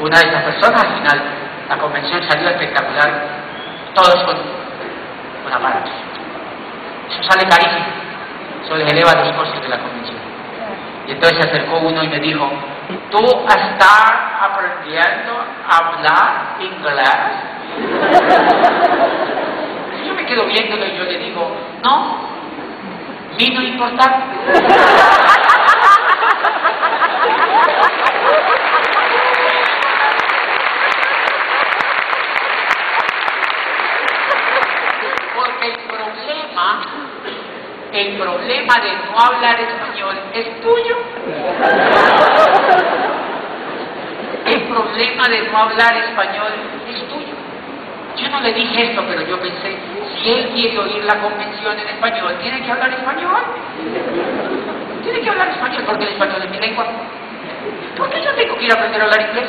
una de esas personas, al final la convención salió espectacular todos con, con aparatos. Eso sale carísimo, eso les eleva los costos de la convención. Y entonces se acercó uno y me dijo, ¿tú estás aprendiendo a hablar inglés? Quedo viéndolo y yo le digo, no, vino importante. el problema de no hablar español es tuyo. El problema de no hablar español es tuyo. Yo no le dije esto, pero yo pensé, él quiere oír la convención en español, tiene que hablar español. Tiene que hablar español, porque el español es mi lengua. ¿Por qué yo tengo que ir a aprender a hablar inglés?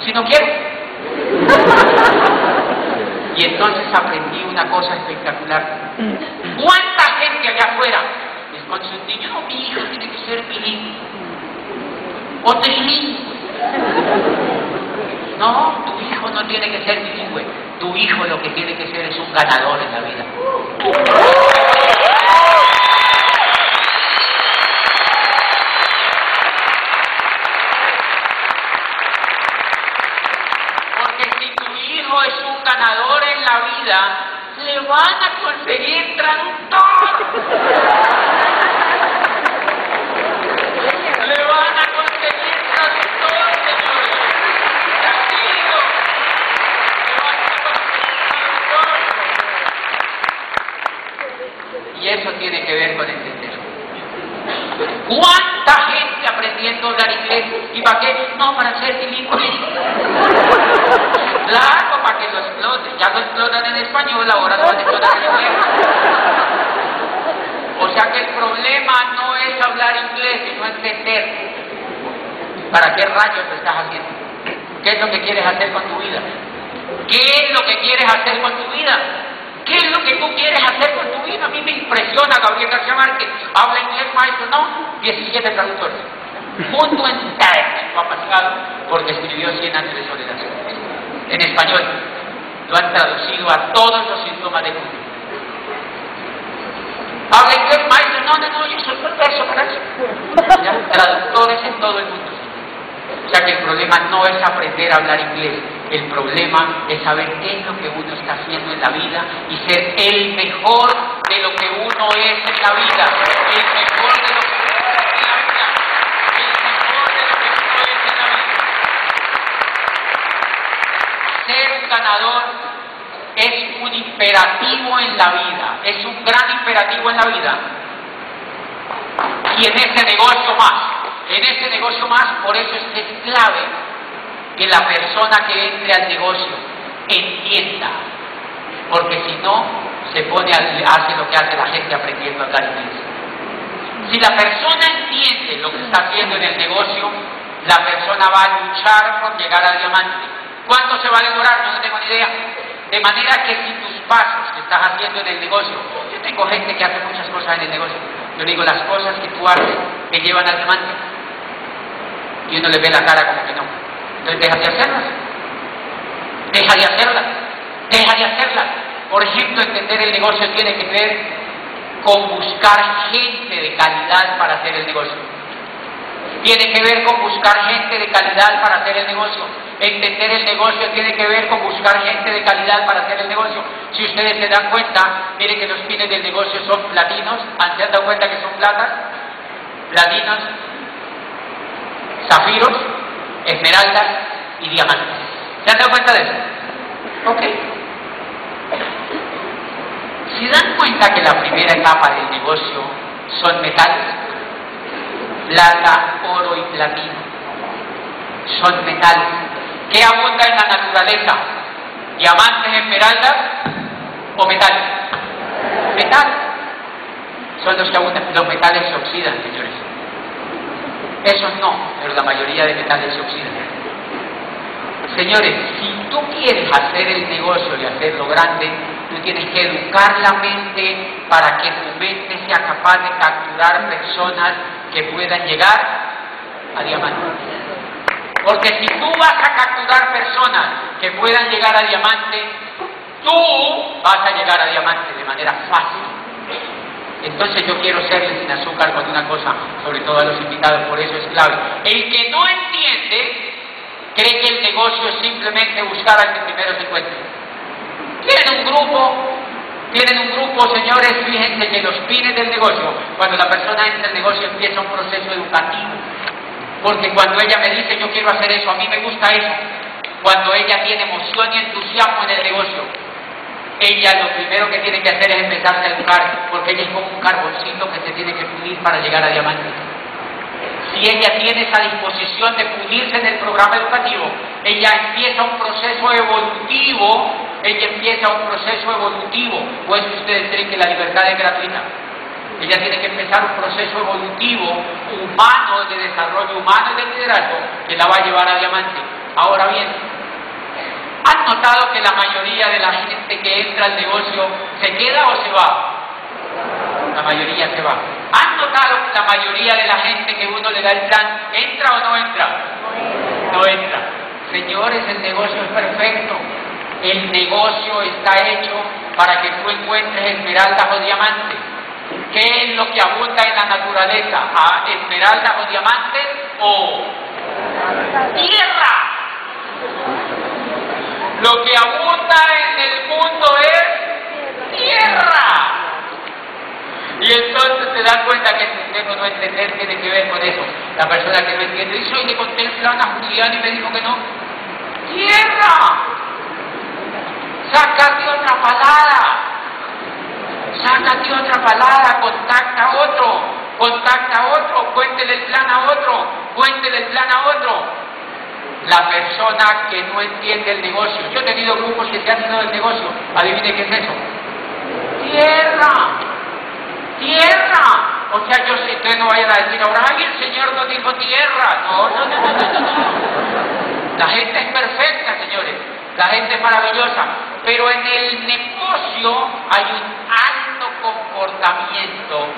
Si no quiero. Y entonces aprendí una cosa espectacular. ¿Cuánta gente allá afuera es con sus niños? No, mi hijo tiene que ser bilingüe. O trilingüe. No, tu hijo no tiene que ser bilingüe. Tu hijo lo que tiene que ser es un ganador en la vida. Porque si tu hijo es un ganador en la vida, le van a conseguir traductor. le van a conseguir traductor, señores. Tranquilo. Le van a conseguir traductor. Y eso tiene que ver con entender. ¿Cuánta gente aprendiendo a hablar inglés? ¿Y para qué? No, para ser bilingüe. Claro, para que lo exploten. Ya lo explotan en español, ahora lo van a explotar en inglés. O sea que el problema no es hablar inglés, sino entender. ¿Para qué rayos lo estás haciendo? ¿Qué es lo que quieres hacer con tu vida? ¿Qué es lo que quieres hacer con tu vida? ¿Qué es lo que tú quieres hacer con tu vida? A mí me impresiona Gabriel García Márquez. Habla inglés maestro, no, 17 traductores. Junto en TED, apagado, porque escribió 100 años de soledad. En español. Lo han traducido a todos los síntomas de culto. Habla inglés maestro, no, no, no, yo soy profesor para eso. Traductores en todo el mundo. O sea que el problema no es aprender a hablar inglés, el problema es saber qué es lo que uno está haciendo en la vida y ser el mejor de lo que uno es en la vida, el mejor de lo que uno es en la vida, el mejor de lo que uno es en la vida. Ser un ganador es un imperativo en la vida, es un gran imperativo en la vida. Y en ese negocio más, en este negocio más, por eso es que es clave que la persona que entre al negocio entienda, porque si no, se pone a, hace lo que hace la gente aprendiendo a hablar inglés. Si la persona entiende lo que está haciendo en el negocio, la persona va a luchar por llegar al diamante. ¿Cuánto se va a demorar? No tengo ni idea. De manera que si tus pasos que estás haciendo en el negocio, yo tengo gente que hace muchas cosas en el negocio, yo digo las cosas que tú haces que llevan al diamante, y uno le ve la cara como que no. Entonces deja de hacerlas. Deja de hacerlas. Deja de hacerlas. Por ejemplo, entender el negocio tiene que ver con buscar gente de calidad para hacer el negocio. tiene que ver con buscar gente de calidad para hacer el negocio. Entender el negocio tiene que ver con buscar gente de calidad para hacer el negocio. Si ustedes se dan cuenta, miren que los pines del negocio son platinos. ¿Han se dado cuenta que son platas? Platinos, zafiros, esmeraldas y diamantes. ¿Se han dado cuenta de eso? Ok. ¿Se dan cuenta que la primera etapa del negocio son metales? Plata, oro y platino. Son metales. ¿Qué abunda en la naturaleza? ¿Diamantes, esmeraldas o metales? Metales. Son los que abundan. Los metales se oxidan, señores. Esos no, pero la mayoría de metales se oxidan. Señores, si tú quieres hacer el negocio y hacerlo grande, tú tienes que educar la mente para que tu mente sea capaz de capturar personas que puedan llegar a diamante. Porque si tú vas a capturar personas que puedan llegar a diamante, tú vas a llegar a diamante de manera fácil. Entonces yo quiero serle sin azúcar con una cosa, sobre todo a los invitados, por eso es clave. El que no entiende cree que el negocio es simplemente buscar al que primero se encuentre. Tienen un grupo, tienen un grupo, señores, fíjense que los pines del negocio, cuando la persona entra al negocio empieza un proceso educativo. Porque cuando ella me dice yo quiero hacer eso, a mí me gusta eso, cuando ella tiene emoción y entusiasmo en el negocio, ella lo primero que tiene que hacer es empezarse a educar, porque ella es como un carboncito que se tiene que pulir para llegar a diamante. Si ella tiene esa disposición de pulirse en el programa educativo, ella empieza un proceso evolutivo, ella empieza un proceso evolutivo, o es que ustedes creen que la libertad es gratuita. Ella tiene que empezar un proceso evolutivo, humano, de desarrollo humano y de liderazgo, que la va a llevar a diamante. Ahora bien, ¿Han notado que la mayoría de la gente que entra al negocio se queda o se va? La mayoría se va. ¿Han notado que la mayoría de la gente que uno le da el plan entra o no entra? No entra. Señores, el negocio es perfecto. El negocio está hecho para que tú encuentres esmeraldas o diamantes. ¿Qué es lo que abunda en la naturaleza? ¿A esmeraldas o diamantes o tierra? Lo que abunda en el mundo es tierra. Y entonces se da cuenta que el no entender tiene que ver con eso. La persona que no entiende dice, hoy le conté el plan a Julián y me dijo que no. ¡Tierra! Sácate otra palabra. Sácate otra palabra, contacta a otro, contacta a otro, cuéntele el plan a otro, cuéntele el plan a otro la persona que no entiende el negocio. Yo he tenido grupos que se han ido del negocio. Adivine qué es eso. Tierra. Tierra. O sea, yo si ustedes no vayan a decir ahora, ay, el Señor no dijo tierra. No, no, no, no, no. La gente es perfecta, señores. La gente es maravillosa. Pero en el negocio hay un alto comportamiento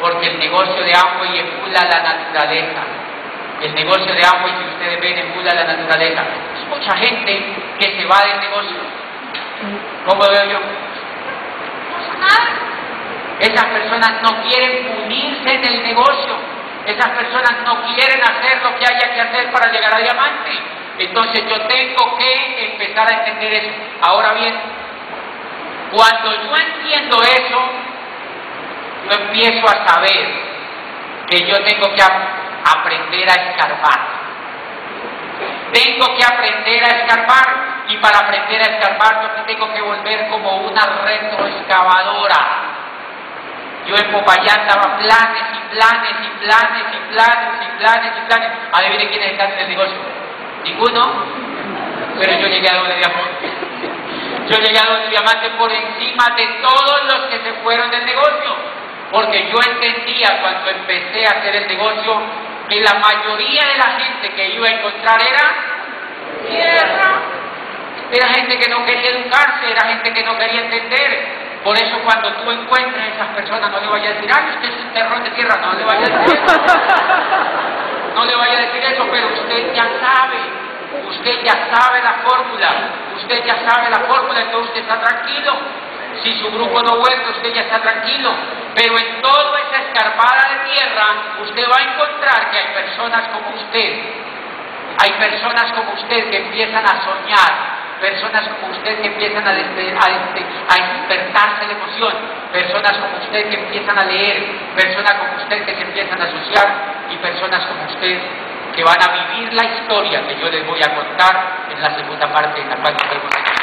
porque el negocio de y emula la naturaleza el negocio de agua y si ustedes ven emula la naturaleza. Hay mucha gente que se va del negocio. ¿Cómo veo yo? Esas personas no quieren unirse en el negocio. Esas personas no quieren hacer lo que haya que hacer para llegar a diamante. Entonces yo tengo que empezar a entender eso. Ahora bien, cuando yo entiendo eso, yo empiezo a saber que yo tengo que aprender a escarbar. Tengo que aprender a escarbar y para aprender a escarbar yo tengo que volver como una retroexcavadora. Yo en Popayán daba planes y planes y planes y planes y planes y planes. Adivinen quiénes están en el negocio. Ninguno. Pero yo llegué a doble diamante. Yo llegué a doble diamante por encima de todos los que se fueron del negocio. Porque yo entendía cuando empecé a hacer el negocio que la mayoría de la gente que iba a encontrar era tierra. Era gente que no quería educarse, era gente que no quería entender. Por eso cuando tú encuentres a esas personas no le vayas a decir, ay, usted es un terror de tierra, no le vayas a decir eso. No le vaya a decir eso, pero usted ya sabe, usted ya sabe la fórmula, usted ya sabe la fórmula, entonces usted está tranquilo. Si su grupo no vuelve, usted ya está tranquilo. Pero en toda esa escarpada de tierra, usted va a encontrar que hay personas como usted. Hay personas como usted que empiezan a soñar, personas como usted que empiezan a, despertarse de emoción, personas como usted que empiezan a leer, personas como usted que se empiezan a asociar y personas como usted que van a vivir la historia que yo les voy a contar en la segunda parte de la estamos aquí.